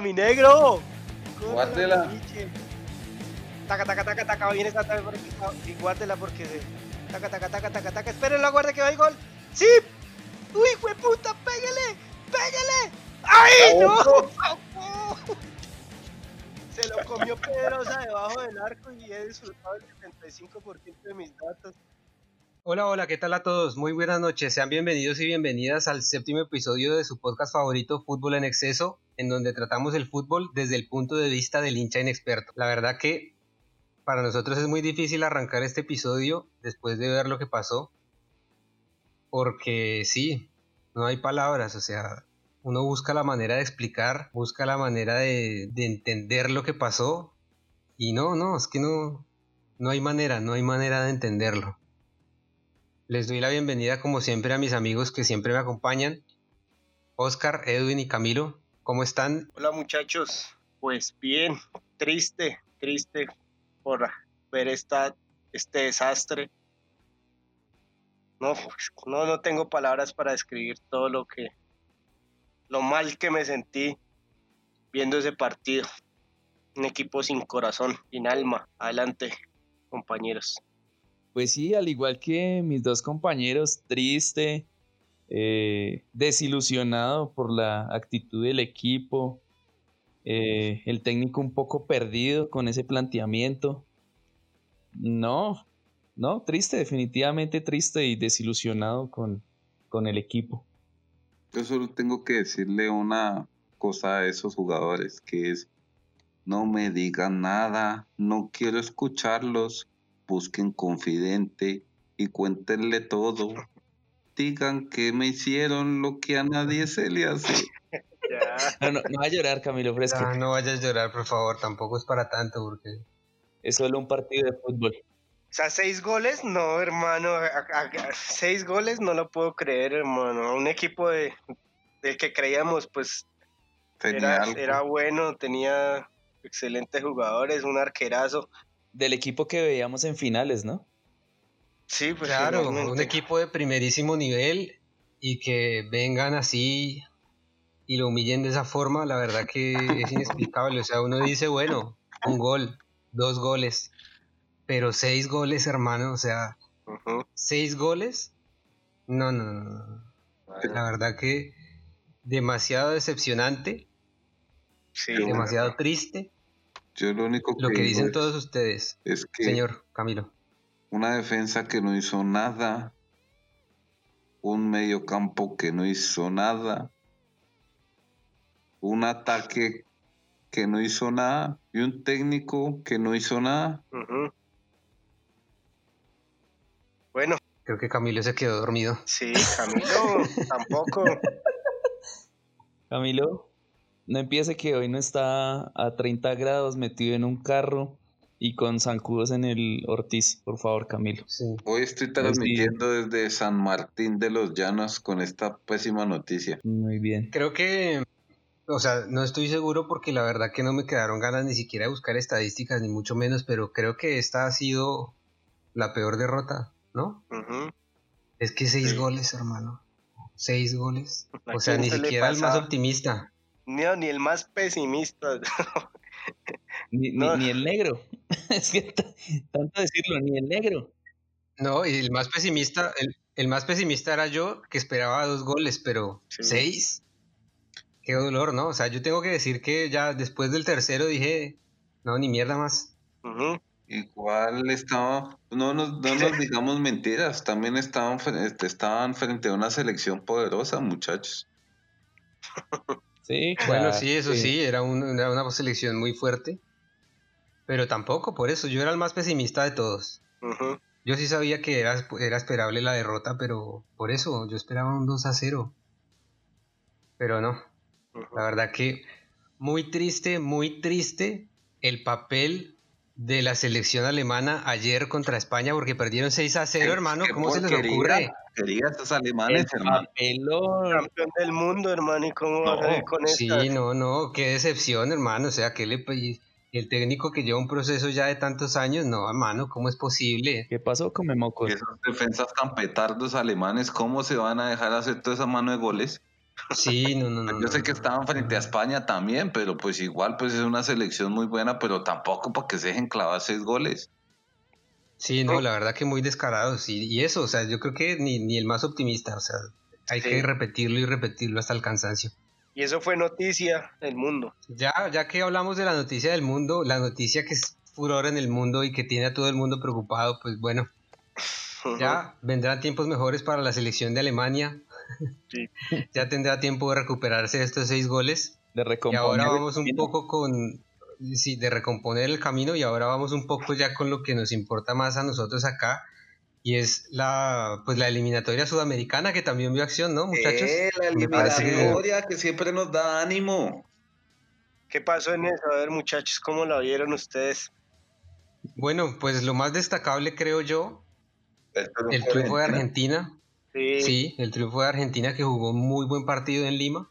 ¡Córrala, mi negro! Guárdela. Taca, taca, taca, taca, viene esta por aquí. Y guárdela porque. Taca, taca, taca, taca, taca. Esperen la guardia que va el gol. ¡Sí! ¡Uy, fue puta! ¡Pégale! ¡Pégale! ¡Ay, no! Se lo comió Pedrosa debajo del arco y he disfrutado el 75% de mis datos. Hola, hola, ¿qué tal a todos? Muy buenas noches, sean bienvenidos y bienvenidas al séptimo episodio de su podcast favorito Fútbol en Exceso, en donde tratamos el fútbol desde el punto de vista del hincha inexperto. La verdad que para nosotros es muy difícil arrancar este episodio después de ver lo que pasó, porque sí, no hay palabras, o sea, uno busca la manera de explicar, busca la manera de, entender lo que pasó, y no, no, es que no, no hay manera, no hay manera de entenderlo. Les doy la bienvenida como siempre a mis amigos que siempre me acompañan. Oscar, Edwin y Camilo, ¿cómo están? Hola muchachos, pues bien, triste, triste por ver esta, este desastre. No, no, no tengo palabras para describir todo lo que, lo mal que me sentí viendo ese partido. Un equipo sin corazón, sin alma. Adelante, compañeros. Pues sí, al igual que mis dos compañeros, triste, eh, desilusionado por la actitud del equipo, eh, el técnico un poco perdido con ese planteamiento. No, no, triste, definitivamente triste y desilusionado con, con el equipo. Yo solo tengo que decirle una cosa a esos jugadores, que es, no me digan nada, no quiero escucharlos, busquen confidente y cuéntenle todo. Digan que me hicieron lo que a nadie se le hace. No, no, no, a llorar, Camilo Fresco. No, no vayas a llorar, por favor, tampoco es para tanto, porque... Es solo un partido de fútbol. O sea, seis goles, no, hermano. seis goles no lo puedo creer, hermano. Un equipo de, del que creíamos, pues, era, era, bueno, tenía excelentes jugadores, un arquerazo del equipo que veíamos en finales, ¿no? Sí, pues claro, un equipo de primerísimo nivel y que vengan así y lo humillen de esa forma, la verdad que es inexplicable. O sea, uno dice, bueno, un gol, dos goles, pero seis goles, hermano, o sea, seis goles, no, no, no, La verdad que demasiado decepcionante, demasiado triste lo único que. Lo que dicen todos ustedes. Es que. Señor Camilo. Una defensa que no hizo nada. Un mediocampo que no hizo nada. Un ataque que no hizo nada. Y un técnico que no hizo nada. Bueno. Creo que Camilo se quedó dormido. Sí, Camilo tampoco. Camilo no empiece que hoy no está a 30 grados metido en un carro y con zancudos en el Ortiz, por favor, Camilo. Hoy estoy transmitiendo desde San Martín de los Llanos con esta pésima noticia. Muy bien. Creo que, o sea, no estoy seguro porque la verdad que no me quedaron ganas ni siquiera de buscar estadísticas, ni mucho menos, pero creo que esta ha sido la peor derrota, ¿no? Es que seis goles, hermano. Seis goles. O sea, ni siquiera el más optimista. No, ni el más pesimista. ni, ni, el negro. es que tanto decirlo, ni el negro. No, y el más pesimista, el, más pesimista era yo, que esperaba dos goles, pero seis. Qué dolor, ¿no? O sea, yo tengo que decir que ya después del tercero dije, no, ni mierda más. Igual estaba, no nos, no nos digamos mentiras, también estaban, este, estaban frente a una selección poderosa, muchachos. Bueno, sí, eso sí, era, una selección muy fuerte. Pero tampoco, por eso, yo era el más pesimista de todos. Yo sí sabía que era, era esperable la derrota, pero por eso yo esperaba un 2 a 0. Pero no. La verdad que muy triste, muy triste el papel de la selección alemana ayer contra España porque perdieron 6 a 0, hermano. ¿Cómo se les ocurre? Quería estos alemanes, hermano. Campeón del mundo, hermano. ¿Y cómo va a con Sí, no, no. Qué decepción, hermano. O sea, que le el técnico que lleva un proceso ya de tantos años, no, hermano, ¿cómo es posible? ¿Qué pasó con Memocos? Esos defensas tan petardos alemanes, ¿cómo se van a dejar hacer toda esa mano de goles? Sí, no, no, no. Yo sé que estaban frente a España también, pero pues igual pues es una selección muy buena, pero tampoco para que se dejen clavar seis goles. Sí, no, la verdad que muy descarados. Y, eso, o sea, yo creo que ni, ni el más optimista, o sea, hay que repetirlo y repetirlo hasta el cansancio. Y eso fue noticia del mundo. Ya, ya que hablamos de la noticia del mundo, la noticia que es furor en el mundo y que tiene a todo el mundo preocupado, pues bueno, ya vendrán tiempos mejores para la selección de Alemania. ya tendrá tiempo de recuperarse de estos seis goles. De y ahora vamos un poco con, sí, de recomponer el camino y ahora vamos un poco ya con lo que nos importa más a nosotros acá, y es la pues la eliminatoria sudamericana que también vio acción, ¿no, muchachos? Eh, la eliminatoria que... siempre nos da ánimo. ¿Qué pasó en eso? A ver, muchachos, ¿cómo la vieron ustedes? Bueno, pues lo más destacable creo yo, el triunfo de Argentina. Sí. sí. el triunfo de Argentina que jugó un muy buen partido en Lima,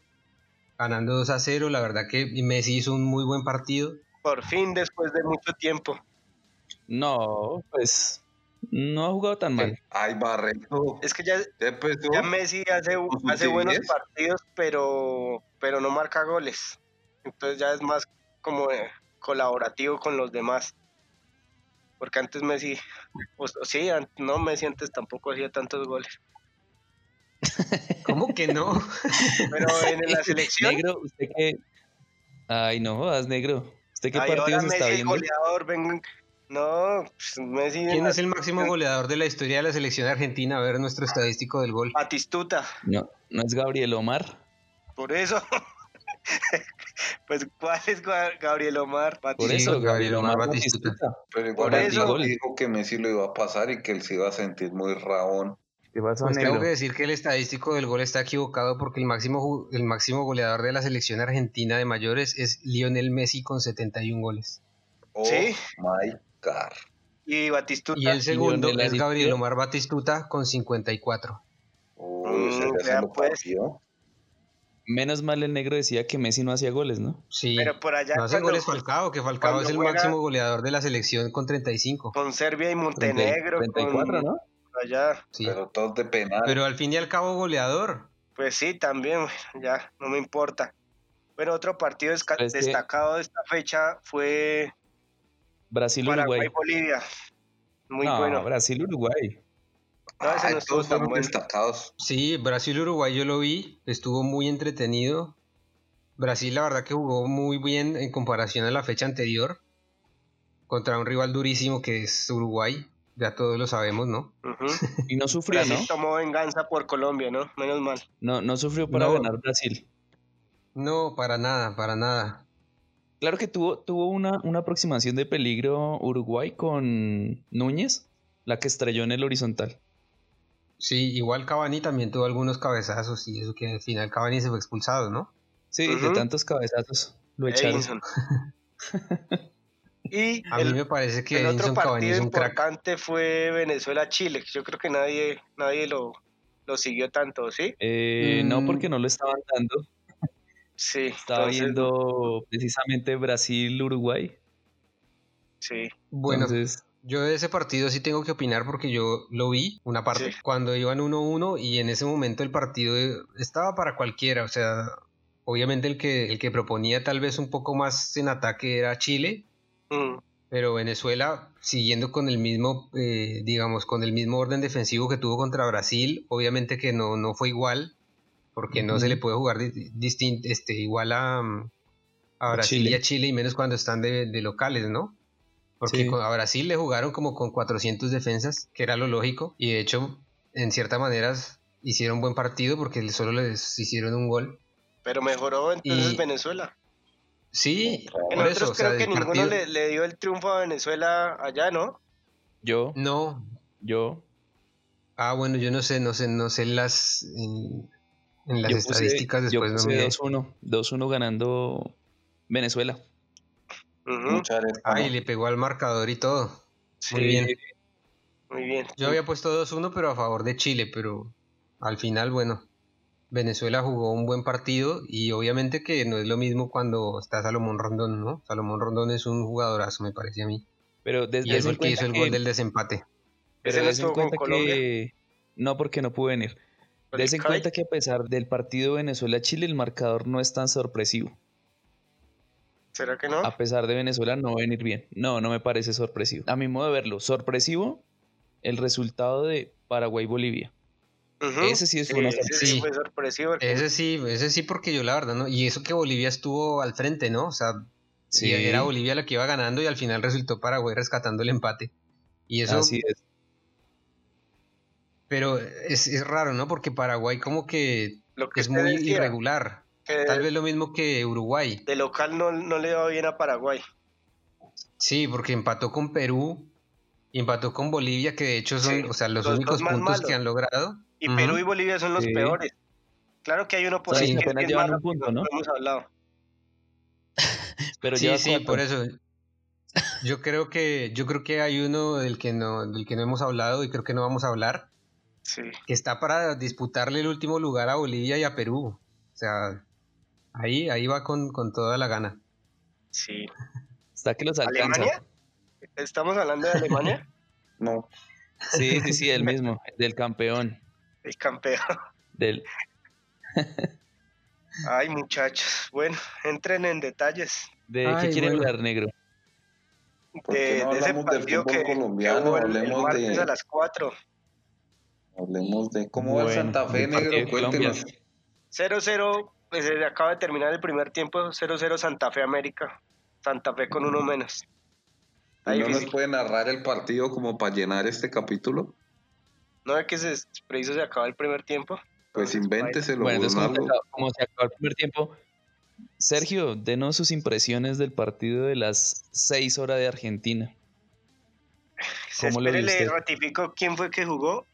ganando 2 a 0. La verdad que Messi hizo un muy buen partido. Por fin, después de mucho tiempo. No, pues no ha jugado tan mal. Ay, Barreto. Es que ya, ya Messi hace, hace buenos partidos, pero, pero no marca goles. Entonces ya es más como eh, colaborativo con los demás. Porque antes Messi, pues, sí, no, Messi antes tampoco hacía tantos goles. ¿Cómo que no? Pero en la selección. Negro, usted que. Ay, no jodas, negro. ¿Usted qué partidos está viendo? goleador, vengan no, pues Messi. ¿Quién es el máximo goleador de la historia de la selección argentina? A ver nuestro estadístico del gol. Batistuta. No, no es Gabriel Omar. Por eso. pues, ¿cuál es Gabriel Omar? Batistuta. Por eso, Gabriel Omar Batistuta. Pero igual eso, dijo que Messi lo iba a pasar y que él se iba a sentir muy rabón. Pues tengo que decir que el estadístico del gol está equivocado porque el máximo, el máximo goleador de la selección argentina de mayores es Lionel Messi con 71 goles. Oh, ¿Sí? My y Batistuta. Y el segundo es Gabriel Omar Batistuta con 54. Mm, pues. Menos mal el negro decía que Messi no hacía goles, ¿no? Sí. Pero por allá. No hace goles Falcao, que Falcao es el máximo goleador de la selección con 35. Con Serbia y Montenegro. 34, ¿no? Allá. Pero todos de penal. Pero al fin y al cabo goleador. Pues sí, también, ya, no me importa. Pero otro partido destacado de esta fecha fue Brasil-Uruguay. Bolivia. Muy bueno. Brasil-Uruguay. No, destacados. Sí, Brasil-Uruguay yo lo vi, estuvo muy entretenido. Brasil la verdad que jugó muy bien en comparación a la fecha anterior contra un rival durísimo que es Uruguay, ya todos lo sabemos, ¿no? y no sufrió, Brasil tomó venganza por Colombia, ¿no? Menos mal. No, no sufrió para ganar Brasil. No, para nada, para nada. Claro que tuvo, tuvo una, una aproximación de peligro Uruguay con Núñez, la que estrelló en el horizontal. Sí, igual Cavani también tuvo algunos cabezazos y eso que al final Cavani se fue expulsado, ¿no? Sí, de tantos cabezazos lo echaron. y a mí me parece que el otro partido importante fue Venezuela-Chile. Yo creo que nadie, nadie lo, lo siguió tanto, ¿sí? Eh, No, mm. porque no lo estaban dando. Sí. Estaba viendo precisamente Brasil-Uruguay. Sí. Bueno, yo de ese partido sí tengo que opinar porque yo lo vi, una parte, cuando iban 1-1 y en ese momento el partido estaba para cualquiera, o sea, obviamente el que, el que proponía tal vez un poco más en ataque era Chile, mm. pero Venezuela, siguiendo con el mismo, eh, digamos, con el mismo orden defensivo que tuvo contra Brasil, obviamente que no, no fue igual, porque no se le puede jugar distinto, este, igual a, a Brasil y a Chile, y menos cuando están de, locales, ¿no? Porque a Brasil le jugaron como con 400 defensas, que era lo lógico, y de hecho, en cierta manera, hicieron buen partido porque solo les hicieron un gol. Pero mejoró entonces Venezuela. Sí, por eso, creo que ninguno le, le, dio el triunfo a Venezuela allá, ¿no? Yo. No. Yo. Ah, bueno, yo no sé, no sé, no sé las en las estadísticas después yo puse 2-1, 2-1 ganando Venezuela. Uh le pegó al marcador y todo. Muy bien. Muy bien. Yo había puesto 2-1, pero a favor de Chile, pero al final, bueno, Venezuela jugó un buen partido y obviamente que no es lo mismo cuando está Salomón Rondón, ¿no? Salomón Rondón es un jugadorazo, me parece a mí. Pero desde y es el que hizo el gol del desempate. Pero des en cuenta que no porque no pude venir. Des en cuenta que a pesar del partido Venezuela-Chile, el marcador no es tan sorpresivo. ¿Será que no? A pesar de Venezuela no va a venir bien. No, no me parece sorpresivo. A mi modo de verlo, sorpresivo el resultado de Paraguay-Bolivia. Ese sí es una sorpresa. sorpresivo. Ese sí, ese sí, porque yo la verdad, ¿no? Y eso que Bolivia estuvo al frente, ¿no? O sea, sí. era Bolivia la que iba ganando y al final resultó Paraguay rescatando el empate. Y eso. Así es. Pero es, raro, ¿no? Porque Paraguay como que, es muy irregular. Tal vez lo mismo que Uruguay. De local no, no le va bien a Paraguay. Sí, porque empató con Perú y empató con Bolivia, que de hecho son o sea, los, únicos puntos que han logrado. Y Perú y Bolivia son los peores. Claro que hay uno por ahí que es un punto, ¿no? hemos hablado. Pero sí, sí, por eso. Yo creo que yo creo que hay uno del que no del que no hemos hablado y creo que no vamos a hablar. Sí. Que está para disputarle el último lugar a Bolivia y a Perú. O sea, ahí ahí va con, con toda la gana. Sí. Está que los alcanza. ¿Alemania? ¿Estamos hablando de Alemania? no. Sí, sí, sí, el mismo, del campeón. El campeón. Del. Ay, muchachos. Bueno, entren en detalles. ¿De qué quieren hablar, negro? De, no de ese partido que, colombiano, hablemos de... a las 4. Hablemos de cómo va Santa Fe, negro, cuéntenos. 0-0, pues acaba de terminar el primer tiempo, 0-0 Santa Fe América. Santa Fe con uno menos. ¿No nos puede narrar el partido como para llenar este capítulo? ¿No es que se preciso se acaba el primer tiempo? Pues invénteselo. Bueno, entonces como, se acabó el primer tiempo, Sergio, denos sus impresiones del partido de las 6 horas de Argentina. ¿Cómo Espere, le ratifico quién fue que jugó.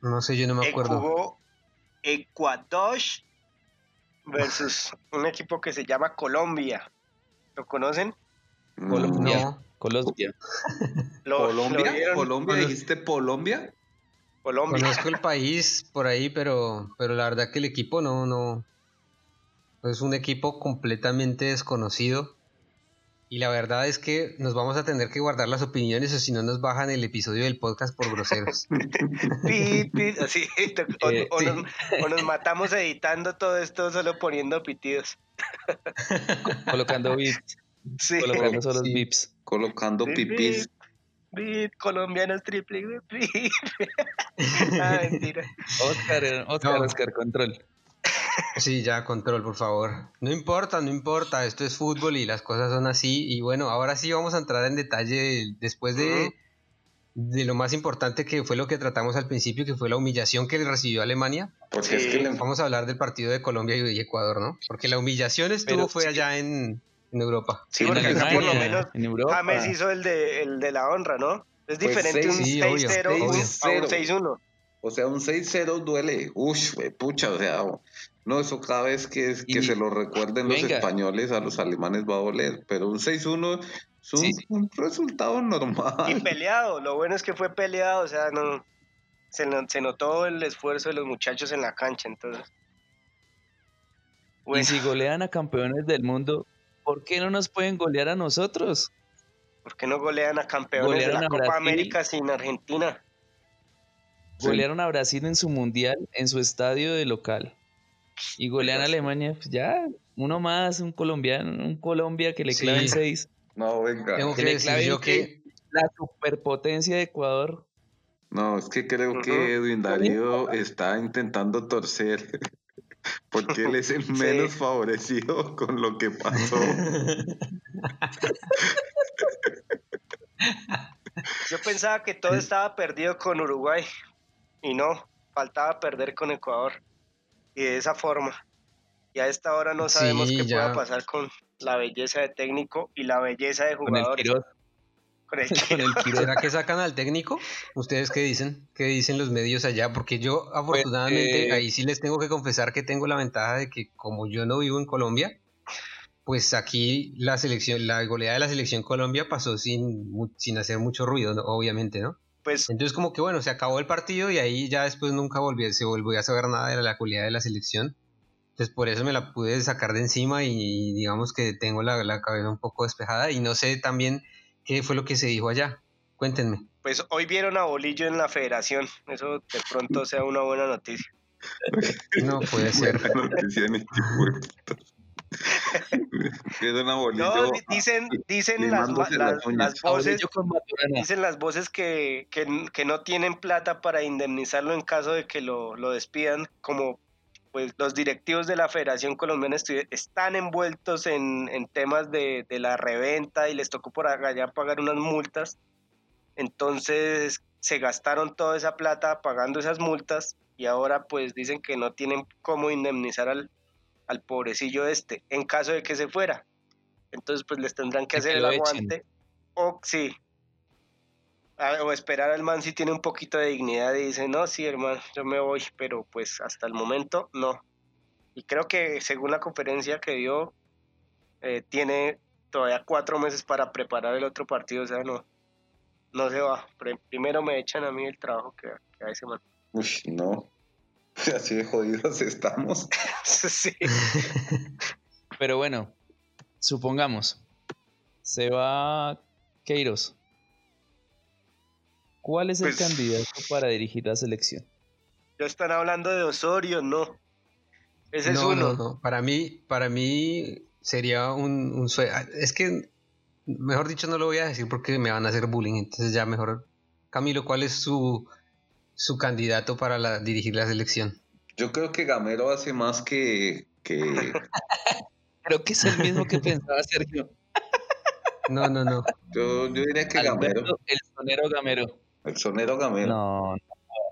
No sé, yo no me acuerdo. Jugó Ecuador versus un equipo que se llama Colombia. ¿Lo conocen? Colombia. Colombia. ¿Colombia? ¿Colombia? ¿Dijiste Colombia? Colombia. Conozco el país por ahí, pero, pero la verdad que el equipo no, no. Es un equipo completamente desconocido. Y la verdad es que nos vamos a tener que guardar las opiniones o si no nos bajan el episodio del podcast por groseros. así, eh, o, nos, matamos editando todo esto solo poniendo pitidos. Colocando beats. Sí. Colocando solo bips. Colocando pipis. Colombianos triple. Bip. ah, mentira. Oscar, Oscar, Oscar, control. Sí, ya, control, por favor. No importa, no importa, esto es fútbol y las cosas son así. Y bueno, ahora sí vamos a entrar en detalle después de, de lo más importante que fue lo que tratamos al principio, que fue la humillación que le recibió Alemania. Porque es que Vamos a hablar del partido de Colombia y Ecuador, ¿no? Porque la humillación estuvo fue allá en, en Europa. Sí, porque acá por lo menos James hizo el de, el de la honra, ¿no? Es pues diferente un 6-0 a un 6-1. O sea, un 6-0 duele. Uff, pucha, o sea, no, eso cada vez que, que se lo recuerden los españoles a los alemanes va a doler, pero un 6-1 es un, resultado normal. Y peleado, lo bueno es que fue peleado, o sea, no se, se notó el esfuerzo de los muchachos en la cancha, entonces. Y si golean a campeones del mundo, ¿por qué no nos pueden golear a nosotros? ¿Por qué no golean a campeones de la Copa América sin Argentina? Golearon a Brasil en su mundial, en su estadio de local. Y golean a Alemania, pues ya, uno más, un colombiano, un Colombia que le claven seis. No, venga. Tengo que, decir yo que la superpotencia de Ecuador. No, es que creo que Edwin Darío está intentando torcer porque él es el menos favorecido con lo que pasó. Yo pensaba que todo estaba perdido con Uruguay y no, faltaba perder con Ecuador y de esa forma. Y a esta hora no sabemos qué pueda pasar con la belleza de técnico y la belleza de jugadores. Con el ¿Será que sacan al técnico? ¿Ustedes qué dicen? ¿Qué dicen los medios allá? Porque yo pues, afortunadamente eh, ahí sí les tengo que confesar que tengo la ventaja de que como yo no vivo en Colombia, pues aquí la selección, la goleada de la selección Colombia pasó sin, sin hacer mucho ruido, obviamente, ¿no? Pues, Entonces como que bueno, se acabó el partido y ahí ya después nunca volví, se volvió a saber nada de la goleada de la selección. Entonces por eso me la pude sacar de encima y digamos que tengo la, la cabeza un poco despejada y no sé también ¿Qué fue lo que se dijo allá? Cuéntenme. Pues hoy vieron a Bolillo en la federación. Eso de pronto sea una buena noticia. No puede ser. noticia ni no, dicen, dicen las, voces, dicen las voces que, que, no tienen plata para indemnizarlo en caso de que lo, lo despidan, como pues los directivos de la Federación Colombiana están envueltos en, en temas de, de, la reventa y les tocó por allá pagar unas multas. Entonces se gastaron toda esa plata pagando esas multas y ahora pues dicen que no tienen cómo indemnizar al, al pobrecillo este en caso de que se fuera. Entonces pues les tendrán que hacer el aguante o sí. O esperar al man si tiene un poquito de dignidad y dice, no, sí hermano, yo me voy, pero pues hasta el momento no. Y creo que según la conferencia que dio, eh, tiene todavía cuatro meses para preparar el otro partido, o sea, no, no se va. Primero me echan a mí el trabajo que, que a ese man. Uy, no. Así de jodidos estamos. sí. Pero bueno, supongamos, se va Queiros. ¿Cuál es el pues candidato para dirigir la selección? Ya están hablando de Osorio, no. Ese es uno. No, no. Para mí, para mí sería un, un Es que mejor dicho no lo voy a decir porque me van a hacer bullying, entonces ya mejor. Camilo, ¿cuál es su, su candidato para la, dirigir la selección? Yo creo que Gamero hace más que... que... creo que es el mismo que pensaba Sergio. no, no, no. Yo, yo diría que Gamero. El sonero Gamero. El sonero Gamero. No,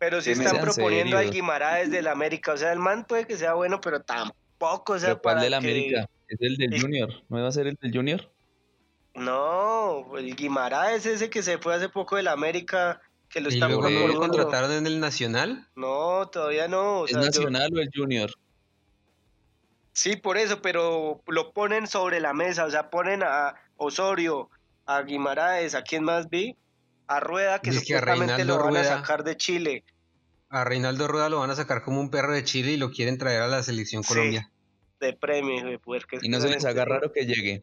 Pero si están proponiendo al Guimaraes del América, o sea, el man puede que sea bueno, pero tampoco, o sea, ¿Cuál del América? Es el del Junior, ¿no va a ser el del Junior? No, el Guimaraes ese que se fue hace poco del América, que lo ¿Y luego no lo contrataron en el Nacional? No, todavía no. ¿Es Nacional o el Junior? Sí, por eso, pero lo ponen sobre la mesa, o sea, ponen a Osorio, a Guimaraes, ¿a quién más vi? A Rueda, que supuestamente lo van a sacar de Chile. A Reinaldo Rueda lo van a sacar como un perro de Chile y lo quieren traer a la selección Colombia. de premio, de poder que Y no se les haga raro que llegue.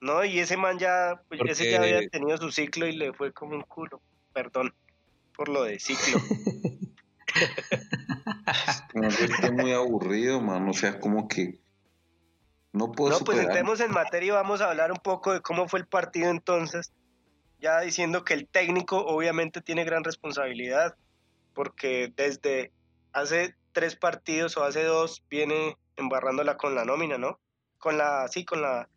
No, y ese man ya, pues ese ya había tenido su ciclo y le fue como un culo. Perdón por lo de ciclo. estoy muy aburrido, man. O sea, como que no puedo. No, pues entremos en materia y vamos a hablar un poco de cómo fue el partido entonces. Ya diciendo que el técnico obviamente tiene gran responsabilidad, porque desde hace tres partidos o hace dos viene embarrándola con la nómina, ¿no? Con la, sí, con la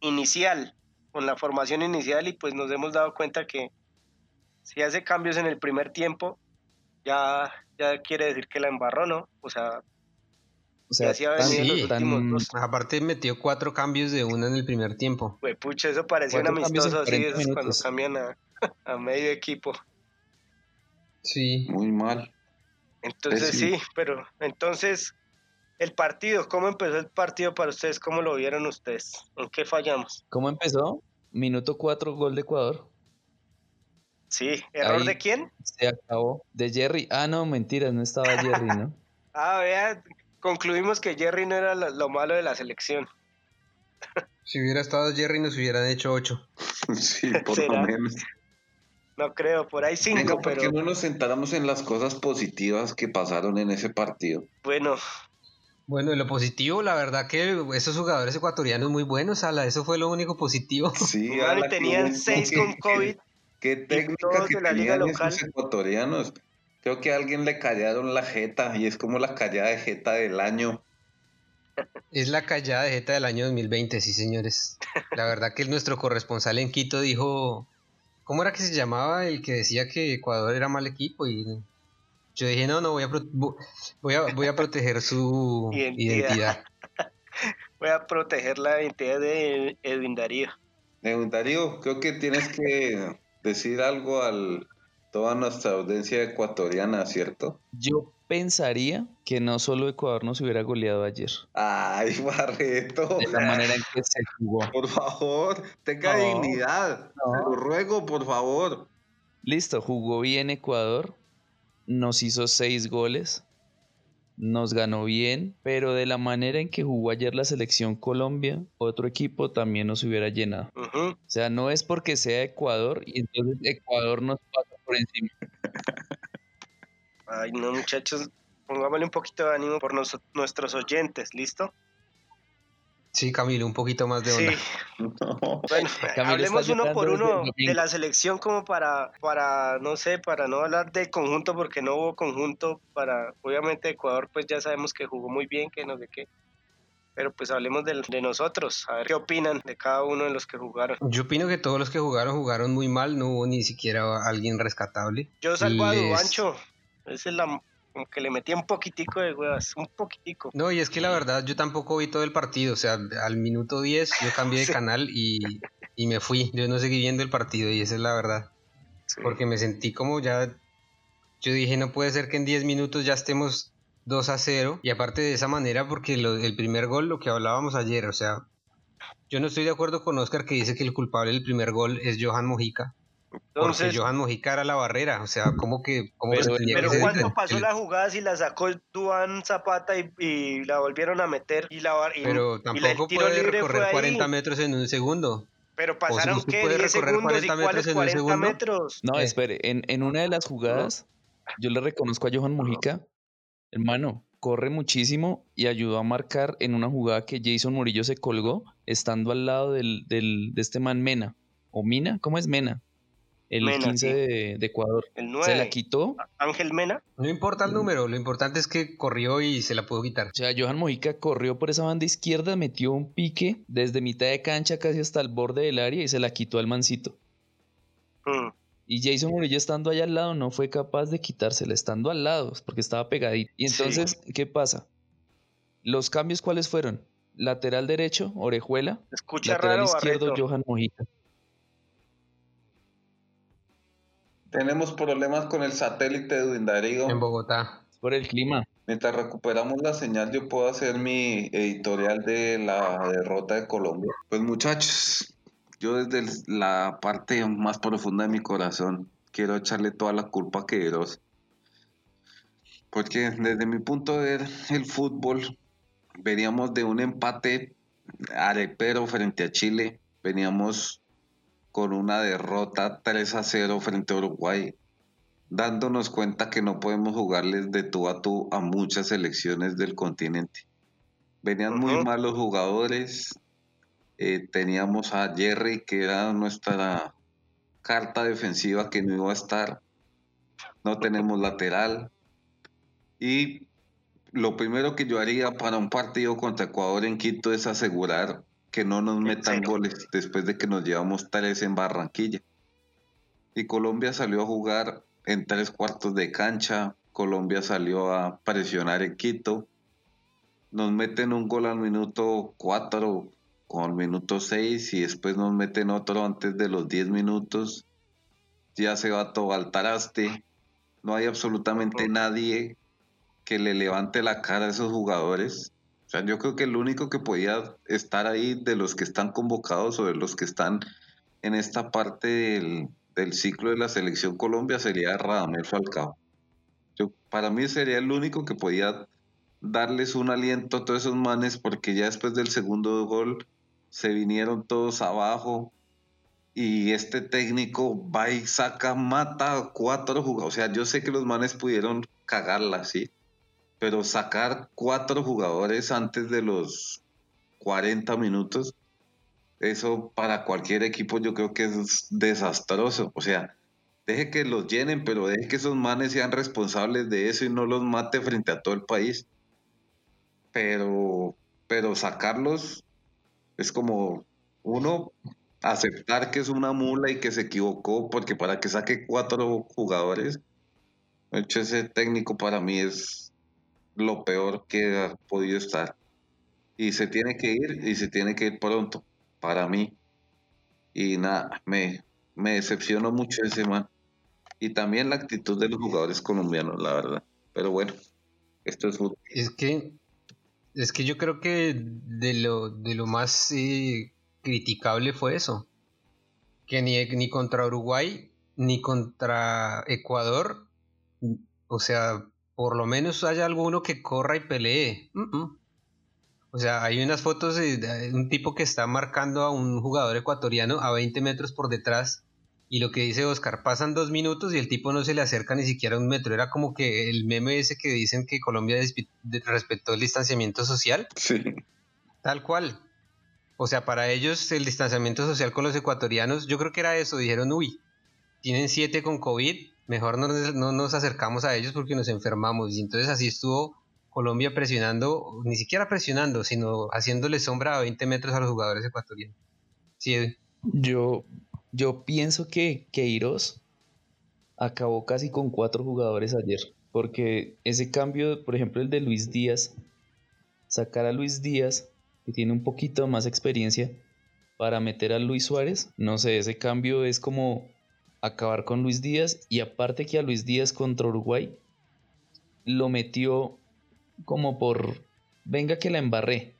inicial, con la formación inicial y pues nos hemos dado cuenta que si hace cambios en el primer tiempo, ya, ya quiere decir que la embarró, ¿no? O sea, o sea, aparte metió cuatro cambios de una en el primer tiempo. Pues pucha, eso parecía un amistoso así, cuando cambian a, a, medio equipo. Sí. Muy mal. Entonces sí, pero entonces el partido, ¿cómo empezó el partido para ustedes? ¿Cómo lo vieron ustedes? ¿En qué fallamos? ¿Cómo empezó? Minuto 4, gol de Ecuador. Sí, ¿error de quién? Se acabó. De Jerry. Ah, no, mentiras, no estaba Jerry, ¿no? ah, vean, concluimos que Jerry no era lo, malo de la selección. si hubiera estado Jerry nos hubieran hecho 8. sí, por lo menos. No creo, por ahí 5, pero... ¿Por qué no nos sentáramos en las cosas positivas que pasaron en ese partido? Bueno, bueno, y lo positivo, la verdad que esos jugadores ecuatorianos muy buenos, Ala, eso fue lo único positivo. Sí, y tenían seis con COVID. Qué técnica que la liga local. esos ecuatorianos. Creo que a alguien le callaron la jeta y es como la callada de jeta del año. Es la callada de jeta del año 2020, sí, señores. La verdad que nuestro corresponsal en Quito dijo, ¿cómo era que se llamaba el que decía que Ecuador era mal equipo? Y yo dije, no, no, voy a, voy a, voy a proteger su identidad. voy a proteger la identidad de Edwin Darío. Edwin Darío, creo que tienes que decir algo a toda nuestra audiencia ecuatoriana, ¿cierto? Yo pensaría que no solo Ecuador nos hubiera goleado ayer. Ay, Barreto. De la manera en que se jugó. Por favor, tenga dignidad. lo ruego, por favor. Listo, jugó bien Ecuador, nos hizo seis goles. nos ganó bien, pero de la manera en que jugó ayer la selección Colombia, otro equipo también nos hubiera llenado. O sea, no es porque sea Ecuador y entonces Ecuador nos pasa por encima. Ay, no, muchachos, pongámosle un poquito de ánimo por nuestros oyentes, ¿listo? Sí, Camilo, un poquito más de onda. Sí. Bueno, hablemos uno por uno de la selección como para, para, no sé, para no hablar de conjunto porque no hubo conjunto para, obviamente Ecuador pues ya sabemos que jugó muy bien, que no sé qué. Pero pues hablemos de, de nosotros, a ver qué opinan de cada uno de los que jugaron. Yo opino que todos los que jugaron jugaron muy mal, no hubo ni siquiera alguien rescatable. Yo salvo a Duancho, esa es la como que le metía un poquitico de huevas, un poquitico. No, y es que la verdad yo tampoco vi todo el partido, o sea, al minuto 10 yo cambié de canal y, me fui, yo no seguí viendo el partido y esa es la verdad. Porque me sentí como ya, yo dije, no puede ser que en 10 minutos ya estemos 2 a 0 y aparte de esa manera porque el primer gol, lo que hablábamos ayer, o sea, yo no estoy de acuerdo con Oscar que dice que el culpable del primer gol es Johan Mojica. Entonces, Porque Johan Mojica era la barrera, o sea, como que... pero, cuando pasó la jugada si la sacó Duan Zapata y, la volvieron a meter y la y, Pero tampoco puede recorrer 40 metros en un segundo. Pero pasaron que 10 segundos y cuáles 40 metros. No, espere, en, en una de las jugadas yo le reconozco a Johan Mojica, hermano, corre muchísimo y ayudó a marcar en una jugada que Jason Murillo se colgó estando al lado del, del, de este man Mena. ¿O Mina? ¿Cómo es Mena? el 15 de, Ecuador. El 9. Se la quitó. Ángel Mena. No importa el número, lo importante es que corrió y se la pudo quitar. O sea, Johan Mojica corrió por esa banda izquierda, metió un pique desde mitad de cancha casi hasta el borde del área y se la quitó al mancito. Mm. Y Jason Murillo estando allá al lado no fue capaz de quitársela, estando al lado, porque estaba pegadito. Y entonces, ¿qué pasa? ¿Los cambios cuáles fueron? Lateral derecho, Orejuela. Escucha lateral izquierdo, Johan Mojica. Tenemos problemas con el satélite de Duindarigo. En Bogotá. Por el clima. Mientras recuperamos la señal, yo puedo hacer mi editorial de la derrota de Colombia. Pues muchachos, yo desde la parte más profunda de mi corazón quiero echarle toda la culpa a Queiroz. Porque desde mi punto de ver, el fútbol, veníamos de un empate arepero frente a Chile, veníamos con una derrota 3 a 0 frente a Uruguay, dándonos cuenta que no podemos jugarles de tú a tú a muchas selecciones del continente. Venían muy malos jugadores, eh, teníamos a Jerry, que era nuestra carta defensiva que no iba a estar, no tenemos lateral, y lo primero que yo haría para un partido contra Ecuador en Quito es asegurar que no nos metan goles después de que nos llevamos tres en Barranquilla. Y Colombia salió a jugar en tres cuartos de cancha, Colombia salió a presionar en Quito, nos meten un gol al minuto cuatro con el minuto seis y después nos meten otro antes de los diez minutos, ya se va todo al taraste, no hay absolutamente nadie que le levante la cara a esos jugadores. Sea, yo creo que el único que podía estar ahí de los que están convocados o de los que están en esta parte del, ciclo de la selección Colombia sería Radamel Falcao. Yo, para mí sería el único que podía darles un aliento a todos esos manes porque ya después del segundo gol se vinieron todos abajo y este técnico va y saca, mata a cuatro jugadores. O sea, yo sé que los manes pudieron cagarla, sí, pero sacar cuatro jugadores antes de los 40 minutos, eso para cualquier equipo yo creo que es desastroso. O sea, deje que los llenen, pero deje que esos manes sean responsables de eso y no los mate frente a todo el país. Pero, pero sacarlos es como uno aceptar que es una mula y que se equivocó, porque para que saque cuatro jugadores, hecho ese técnico para mí es lo peor que ha podido estar. Y se tiene que ir y se tiene que ir pronto, para mí. Y nada, me, me decepcionó mucho ese man. Y también la actitud de los jugadores colombianos, la verdad. Pero bueno, esto es. Es que, es que yo creo que de lo, de lo más eh, criticable fue eso. Que ni, ni contra Uruguay ni contra Ecuador, o sea, por lo menos haya alguno que corra y pelee. O sea, hay unas fotos de un tipo que está marcando a un jugador ecuatoriano a 20 metros por detrás y lo que dice Oscar, pasan dos minutos y el tipo no se le acerca ni siquiera un metro. Era como que el meme ese que dicen que Colombia respetó el distanciamiento social. Sí. Tal cual. O sea, para ellos el distanciamiento social con los ecuatorianos, yo creo que era eso. Dijeron, uy, tienen siete con COVID, mejor no, no nos acercamos a ellos porque nos enfermamos. Y entonces así estuvo Colombia presionando, ni siquiera presionando, sino haciéndole sombra a 20 metros a los jugadores ecuatorianos. Sí, Yo, yo pienso que Queiroz acabó casi con cuatro jugadores ayer, porque ese cambio, por ejemplo, el de Luis Díaz, sacar a Luis Díaz, que tiene un poquito más experiencia, para meter a Luis Suárez, no sé, ese cambio es como acabar con Luis Díaz y aparte que a Luis Díaz contra Uruguay lo metió como por venga que la embarré.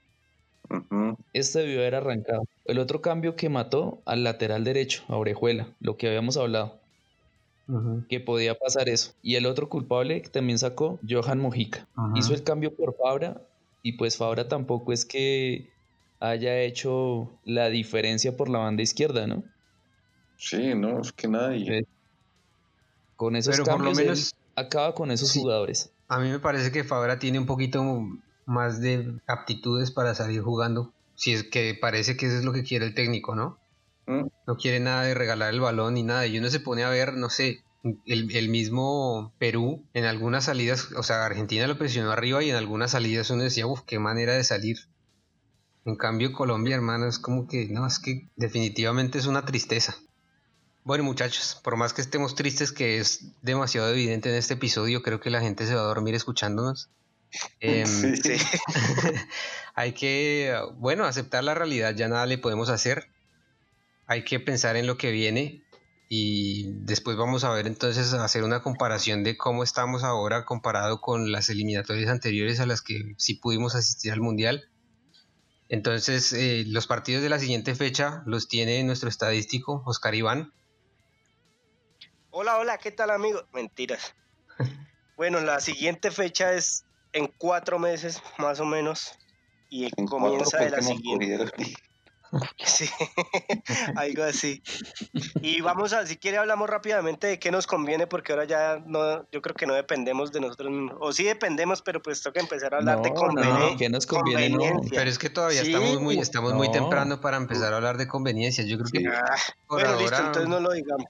Este debió haber arrancado. El otro cambio que mató al lateral derecho, a Orejuela, lo que habíamos hablado. Que podía pasar eso. Y el otro culpable que también sacó, Johan Mojica. Hizo el cambio por Fabra. Y pues Fabra tampoco es que haya hecho la diferencia por la banda izquierda, ¿no? Sí, no, es que nadie. Con esos cambios por lo menos... acaba con esos jugadores. A mí me parece que Fabra tiene un poquito más de aptitudes para salir jugando. Si es que parece que eso es lo que quiere el técnico, ¿no? Mm. No quiere nada de regalar el balón ni nada. Y uno se pone a ver, no sé, el, mismo Perú en algunas salidas, o sea, Argentina lo presionó arriba y en algunas salidas uno decía, uff, qué manera de salir. En cambio, Colombia, hermano, es como que, no, es que definitivamente es una tristeza. Bueno, muchachos, por más que estemos tristes, que es demasiado evidente en este episodio, creo que la gente se va a dormir escuchándonos. Em, sí. hay que, bueno, aceptar la realidad, ya nada le podemos hacer. Hay que pensar en lo que viene y después vamos a ver entonces hacer una comparación de cómo estamos ahora comparado con las eliminatorias anteriores a las que sí pudimos asistir al Mundial. Entonces, eh, los partidos de la siguiente fecha los tiene nuestro estadístico, Oscar Iván. Hola, hola, ¿qué tal amigos? Mentiras. Bueno, la siguiente fecha es en cuatro meses, más o menos, y comienza de la siguiente. Sí, algo así. Y vamos a, si quiere hablamos rápidamente de qué nos conviene, porque ahora ya no, yo creo que no dependemos de nosotros mismos. O sí dependemos, pero pues toca empezar a hablar de conveniencia. nos conviene? Pero es que todavía estamos muy, estamos muy temprano para empezar a hablar de conveniencia. Yo creo que ah, bueno, listo, entonces no lo digamos.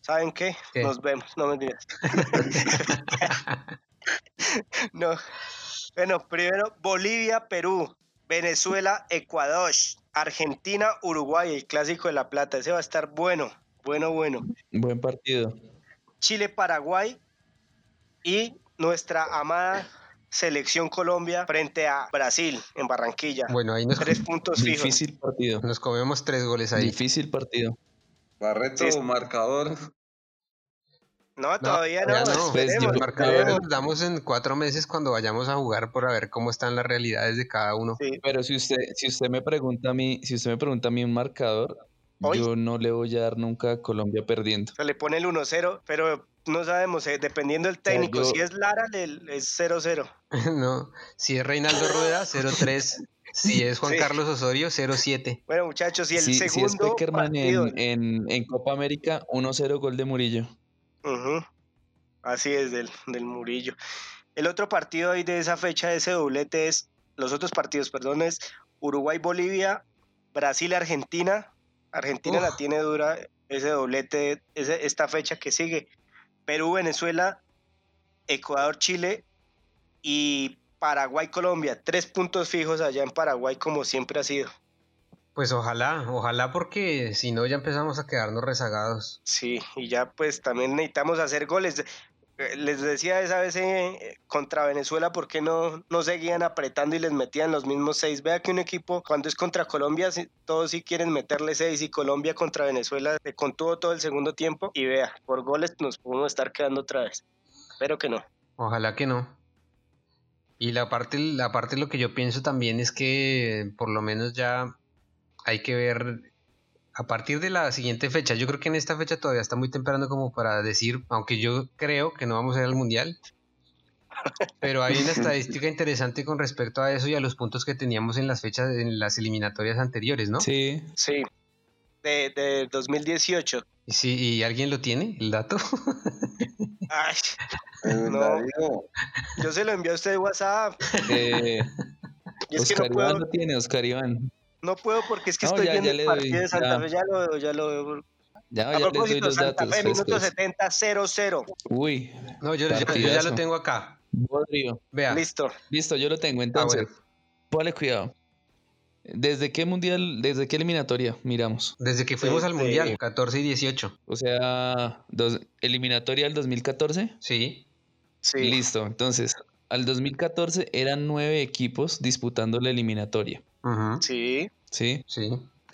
¿Saben qué? Nos vemos, no me digas. no. Bueno, primero Bolivia, Perú, Venezuela, Ecuador, Argentina, Uruguay, el clásico de La Plata. Ese va a estar bueno, bueno, bueno. Buen partido. Chile, Paraguay y nuestra amada selección Colombia frente a Brasil en Barranquilla. Bueno, ahí nos tres puntos Difícil partido. Nos comemos tres goles ahí. Difícil partido. Barreto, marcador. No, todavía no. no. Pues, el marcador damos en cuatro meses cuando vayamos a jugar por ver cómo están las realidades de cada uno. Pero si usted, si usted me pregunta a mí, si usted me pregunta a mí un marcador, yo no le voy a dar nunca a Colombia perdiendo. Se le pone el 1-0, pero no sabemos, eh, dependiendo del técnico. Si es Lara, es 0-0. no, si es Reinaldo Rueda, 0-3. Si es Juan Carlos Osorio, 0-7. Bueno, muchachos, y el segundo. Si es Peckerman en, en, Copa América, 1-0 gol de Murillo. Así es, del, del Murillo. El otro partido ahí de esa fecha de ese doblete es. Los otros partidos, perdón, es Uruguay-Bolivia, Brasil-Argentina. Argentina la tiene dura ese doblete, ese, esta fecha que sigue. Perú-Venezuela, Ecuador-Chile y Paraguay-Colombia, tres puntos fijos allá en Paraguay como siempre ha sido. Pues ojalá, ojalá porque si no ya empezamos a quedarnos rezagados. Sí, y ya pues también necesitamos hacer goles. Eh, les decía esa vez eh, contra Venezuela, ¿por qué no, no seguían apretando y les metían los mismos seis? Vea que un equipo, cuando es contra Colombia, todos sí quieren meterle seis y Colombia contra Venezuela se contuvo todo el segundo tiempo y vea, por goles nos podemos estar quedando otra vez. Espero que no. Ojalá que no. Y la parte, la parte lo que yo pienso también es que por lo menos ya hay que ver a partir de la siguiente fecha. Yo creo que en esta fecha todavía está muy temprano como para decir, aunque yo creo que no vamos a ir al mundial. Pero hay una estadística interesante con respecto a eso y a los puntos que teníamos en las fechas, en las eliminatorias anteriores, ¿no? Sí. Sí. De, de 2018. Sí, ¿y alguien lo tiene, el dato? Ay, no. Yo se lo envié a usted de WhatsApp. Eh, y es Oscar que no puedo... Iván lo tiene, Oscar Iván. No puedo porque es que estoy viendo el partido de Santa Fe, ya lo veo, ya lo veo. Ya, a ya propósito, doy los Santa datos. Fe, minuto 70, 0-0. Uy. No, yo, yo, ya lo tengo acá. Bodrio. Vea. Listo. Listo, yo lo tengo. Ah, entonces, ah, cuidado. ¿Desde qué mundial, desde qué eliminatoria miramos? Desde que fuimos al mundial, 14 y 18. O sea, dos, eliminatoria del 2014. Sí. Sí. Listo. Entonces, al 2014 eran nueve equipos disputando la eliminatoria. Sí. Sí. Sí.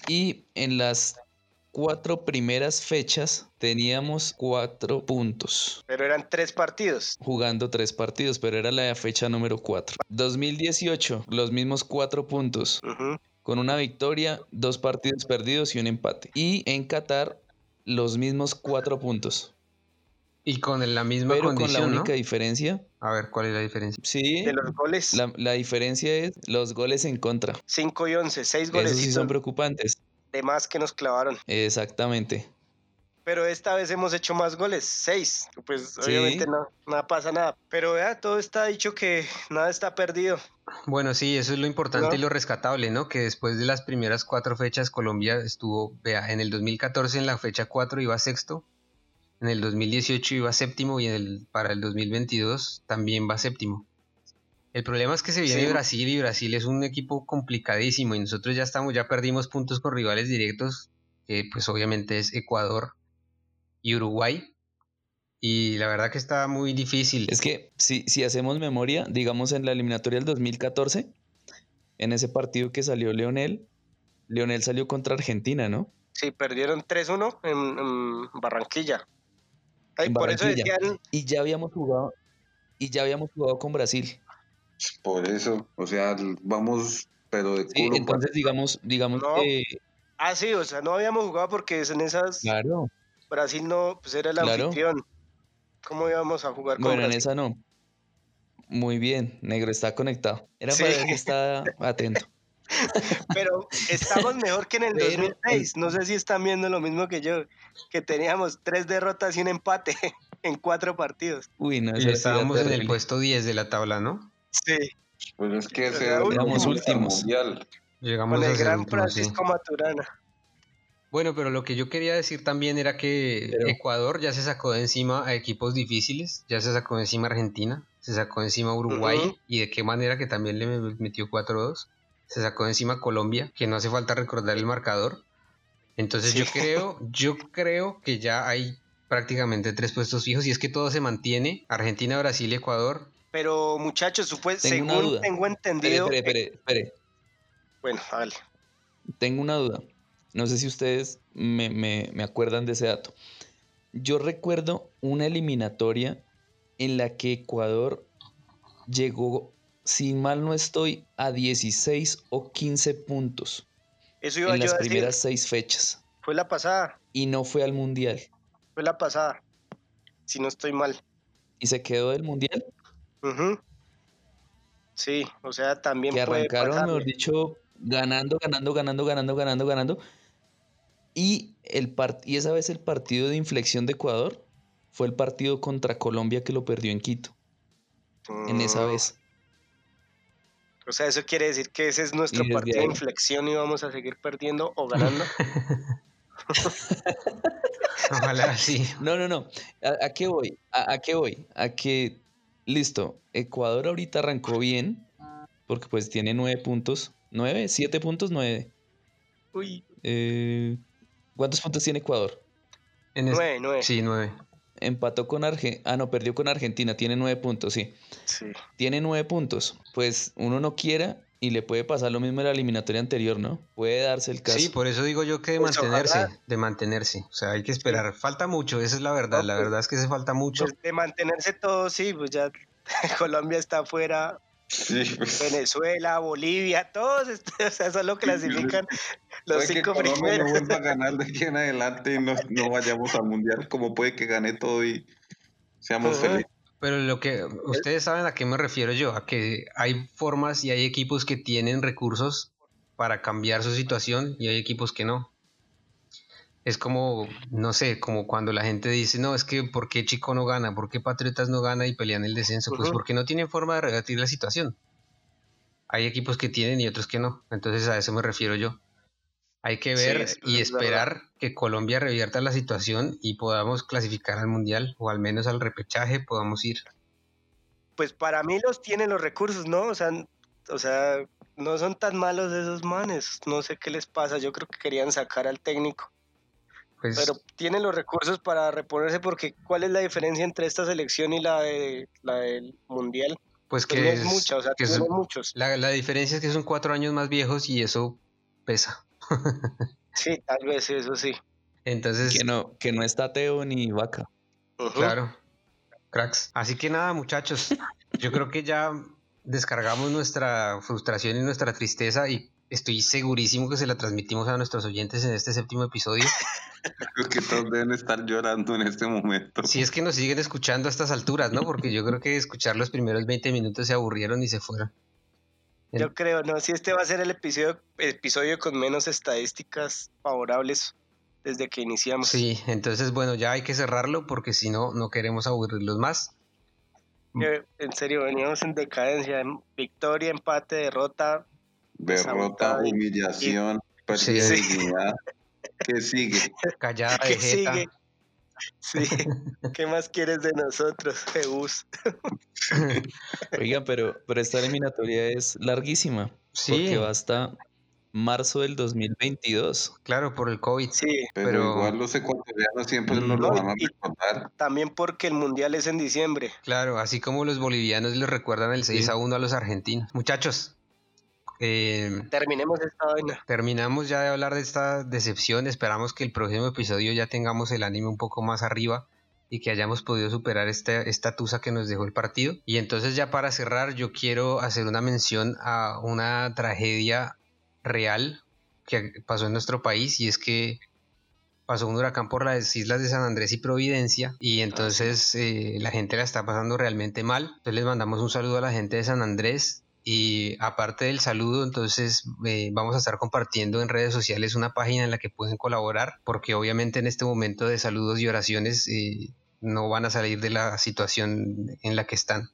Y en las cuatro primeras fechas teníamos cuatro puntos. Pero eran tres partidos. Jugando tres partidos, pero era la fecha número cuatro. 2018, los mismos cuatro puntos. Con una victoria, dos partidos perdidos y un empate. Y en Qatar, los mismos cuatro puntos. Y con la misma Pero con la única diferencia. A ver, ¿cuál es la diferencia? Sí. De los goles. La, diferencia es los goles en contra. 5 y 11, 6 goles. Esos sí son preocupantes. De más que nos clavaron. Exactamente. Pero esta vez hemos hecho más goles, 6. Pues obviamente no, nada pasa nada. Pero vea, todo está dicho que nada está perdido. Bueno, sí, eso es lo importante y lo rescatable, ¿no? Que después de las primeras cuatro fechas, Colombia estuvo, vea, en el 2014 en la fecha 4 iba sexto, en el 2018 iba séptimo y en el, para el 2022 también va séptimo. El problema es que se viene Brasil y Brasil es un equipo complicadísimo y nosotros ya estamos, ya perdimos puntos con rivales directos, que pues obviamente es Ecuador y Uruguay. Y la verdad que está muy difícil. Es que si, si hacemos memoria, digamos en la eliminatoria del 2014, en ese partido que salió Leonel, Leonel salió contra Argentina, ¿no? Sí, perdieron 3-1 en Barranquilla por eso Y ya habíamos jugado, y ya habíamos jugado con Brasil. Por eso, o sea, vamos, pero de culo entonces digamos, digamos que. Ah, sí, o sea, no habíamos jugado porque en esas. Claro. Brasil no, pues era el anfitrión. ¿Cómo íbamos a jugar con Bueno, en esa no. Muy bien, negro está conectado. Era para ver que está atento. Pero estamos mejor que en el 2006. No sé si están viendo lo mismo que yo, que teníamos tres derrotas y un empate en cuatro partidos. Uy, no, y estábamos en el puesto 10 de la tabla, ¿no? Sí. Pues es que éramos últimos. Llegamos Con el gran Francisco Maturana. Bueno, pero lo que yo quería decir también era que Ecuador ya se sacó de encima a equipos difíciles, ya se sacó de encima Argentina, se sacó de encima Uruguay y de qué manera que también le metió 4-2 se sacó encima Colombia, que no hace falta recordar el marcador. Entonces yo creo, yo creo que ya hay prácticamente tres puestos fijos y es que todo se mantiene, Argentina, Brasil y Ecuador. Pero muchachos, según tengo entendido... Espere, espere, espere. Bueno, vale. Tengo una duda. No sé si ustedes me, me acuerdan de ese dato. Yo recuerdo una eliminatoria en la que Ecuador llegó si mal no estoy, a 16 o 15 puntos. Eso iba en las primeras seis fechas. Fue la pasada. Y no fue al mundial. Fue la pasada. Si no estoy mal. ¿Y se quedó del mundial? Sí, o sea, también. Que arrancaron, mejor dicho, ganando, ganando, ganando, ganando, ganando, ganando. Y, el y esa vez el partido de inflexión de Ecuador fue el partido contra Colombia que lo perdió en Quito. En esa mm. vez. O sea, eso quiere decir que ese es nuestro partido de inflexión y vamos a seguir perdiendo o ganando. Ojalá sí. No, no, no. ¿A, qué voy? ¿A, qué voy? A que, listo, Ecuador ahorita arrancó bien, porque pues tiene nueve puntos. ¿Nueve? ¿Siete puntos? Nueve. Uy. Eh, ¿Cuántos puntos tiene Ecuador? nueve, nueve. Sí, nueve. Empató con Argentina. Ah, no, perdió con Argentina. Tiene nueve puntos, sí. Sí. Tiene nueve puntos. Pues uno no quiera y le puede pasar lo mismo en la eliminatoria anterior, ¿no? Puede darse el caso. Sí, por eso digo yo que de pues mantenerse, de mantenerse. O sea, hay que esperar. Falta mucho, esa es la verdad. la pues, verdad es que se falta mucho. Pues, de mantenerse todo, sí, pues ya Colombia está afuera. Pues. Venezuela, Bolivia, todos, o sea, solo clasifican los cinco que primeros. No vuelva a ganar de aquí en adelante y no, no, vayamos al mundial, como puede que gane todo y seamos felices. Pero lo que ustedes saben a qué me refiero yo, a que hay formas y hay equipos que tienen recursos para cambiar su situación y hay equipos que no. Es como, no sé, como cuando la gente dice, no, es que ¿por qué Chico no gana? ¿Por qué Patriotas no gana y pelean el descenso? Pues porque no tienen forma de revertir la situación. Hay equipos que tienen y otros que no. Entonces a eso me refiero yo. Hay que ver y esperar que Colombia revierta la situación y podamos clasificar al Mundial o al menos al repechaje podamos ir. Pues para mí los tienen los recursos, ¿no? O sea, o sea, no son tan malos esos manes. No sé qué les pasa. Yo creo que querían sacar al técnico. Pues Pero tienen los recursos para reponerse porque ¿cuál es la diferencia entre esta selección y la, de, la del Mundial? Pues, que, es, mucha, o sea, que muchos. La, la diferencia es que son cuatro años más viejos y eso pesa. sí, tal vez eso sí. Entonces. Que no, que no está Teo ni Vaca. Claro. Cracks. Así que nada, muchachos. Yo creo que ya descargamos nuestra frustración y nuestra tristeza y estoy segurísimo que se la transmitimos a nuestros oyentes en este séptimo episodio. Creo que todos deben estar llorando en este momento. Si es que nos siguen escuchando a estas alturas, ¿no? Porque yo creo que escuchar los primeros 20 minutos se aburrieron y se fueron. Yo creo, no, si este va a ser el episodio, episodio con menos estadísticas favorables desde que iniciamos. Sí, entonces bueno, ya hay que cerrarlo porque si no, no queremos aburrirlos más. en serio, veníamos en decadencia, victoria, empate, derrota. Derrota, humillación, pérdida de dignidad. ¿Qué sigue? Callada ¿Qué sigue? Sí, ¿qué más quieres de nosotros, Zeus? Oiga, pero, pero esta eliminatoria es larguísima. Sí. Porque va hasta marzo del 2022. Claro, por el COVID. Sí, pero, igual los ecuatorianos siempre nos lo van a recordar. También porque el mundial es en diciembre. Claro, así como los bolivianos les recuerdan el 6 a 1 a los argentinos. Muchachos, eh, Terminemos esta vaina. Terminamos ya de hablar de esta decepción. Esperamos que el próximo episodio ya tengamos el anime un poco más arriba y que hayamos podido superar esta, esta tusa que nos dejó el partido. Y entonces ya para cerrar yo quiero hacer una mención a una tragedia real que pasó en nuestro país y es que pasó un huracán por las islas de San Andrés y Providencia y entonces eh, la gente la está pasando realmente mal. Entonces les mandamos un saludo a la gente de San Andrés y aparte del saludo, entonces eh, vamos a estar compartiendo en redes sociales una página en la que pueden colaborar, porque obviamente en este momento de saludos y oraciones eh, no van a salir de la situación en la que están.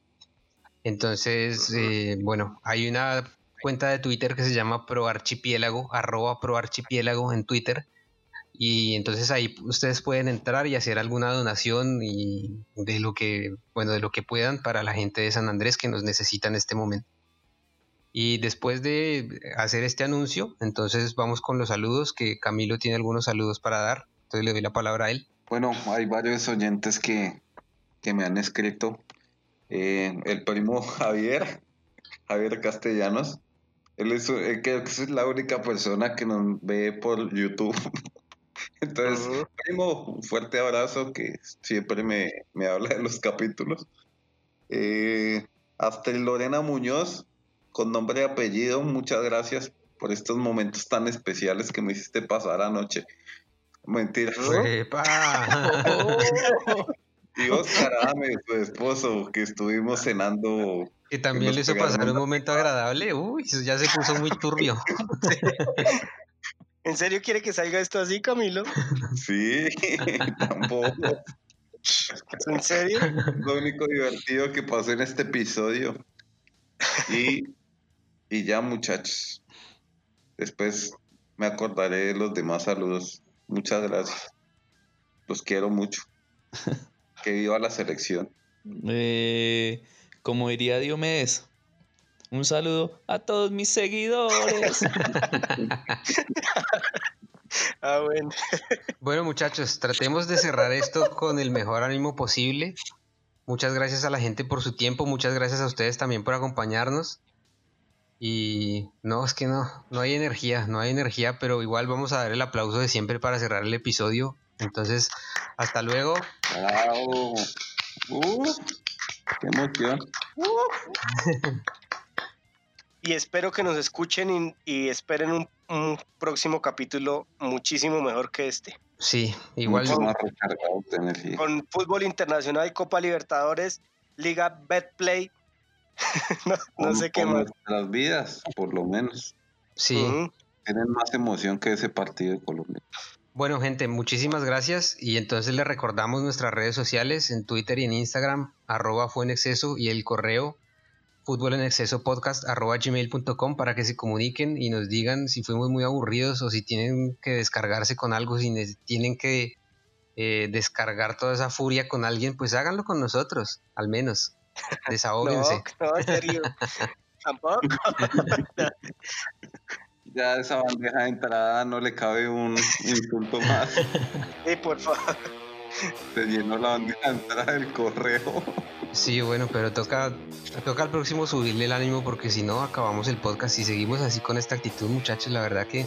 Entonces, eh, bueno, hay una cuenta de Twitter que se llama proarchipiélago, arroba proarchipiélago en Twitter. Y entonces ahí ustedes pueden entrar y hacer alguna donación y de lo que, bueno, de lo que puedan para la gente de San Andrés que nos necesita en este momento. Y después de hacer este anuncio, entonces vamos con los saludos, que Camilo tiene algunos saludos para dar. Entonces le doy la palabra a él. Bueno, hay varios oyentes que, me han escrito. Eh, el primo Javier, Javier Castellanos, él es, eh, creo que es la única persona que nos ve por YouTube. Entonces, primo, un fuerte abrazo que siempre me, habla de los capítulos. Eh, hasta Lorena Muñoz, con nombre y apellido, muchas gracias por estos momentos tan especiales que me hiciste pasar anoche. Mentira. y Oscar Ame, su esposo, que estuvimos cenando. Que también le hizo pasar un momento agradable. Uy, ya se puso muy turbio. ¿En serio quiere que salga esto así, Camilo? Sí, tampoco. ¿En serio? Lo único divertido que pasó en este episodio. Y y ya, muchachos. Después me acordaré de los demás saludos. Muchas gracias. Los quiero mucho. que viva la selección. Eh, como diría Diomedes, un saludo a todos mis seguidores. ah, bueno. bueno, muchachos, tratemos de cerrar esto con el mejor ánimo posible. Muchas gracias a la gente por su tiempo, muchas gracias a ustedes también por acompañarnos. Y no, es que no, no hay energía, no hay energía, pero igual vamos a dar el aplauso de siempre para cerrar el episodio. Entonces, hasta luego. Uh, ¡Qué emoción! y espero que nos escuchen y, esperen un, próximo capítulo muchísimo mejor que este. Sí, igual. Con, con fútbol internacional, Copa Libertadores Liga Betplay. no, sé qué más. Nuestras vidas, por lo menos. Sí. Tienen más emoción que ese partido de Colombia. Bueno, gente, muchísimas gracias. Y entonces les recordamos nuestras redes sociales en Twitter y en Instagram, arroba fue en exceso y el correo fútbol en exceso podcast arroba gmail.com para que se comuniquen y nos digan si fuimos muy aburridos o si tienen que descargarse con algo, si tienen que eh, descargar toda esa furia con alguien, pues háganlo con nosotros, al menos. Desahóguense. no, no, serio. Tampoco. ya a esa bandeja de entrada no le cabe un insulto más. Sí, por favor. Se llenó la bandeja de entrada del correo. Sí, bueno, pero toca, toca al próximo subirle el ánimo porque si no acabamos el podcast y seguimos así con esta actitud, muchachos, la verdad que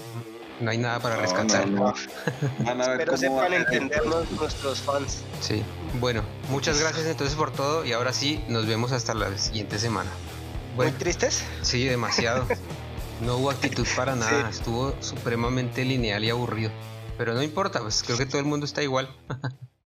no hay nada para rescatar. Pero sepan entendernos nuestros fans. Sí, bueno, muchas gracias entonces por todo y ahora sí, nos vemos hasta la siguiente semana. ¿Muy tristes? Sí, demasiado. No hubo actitud para nada, estuvo supremamente lineal y aburrido. Pero no importa, pues creo que todo el mundo está igual.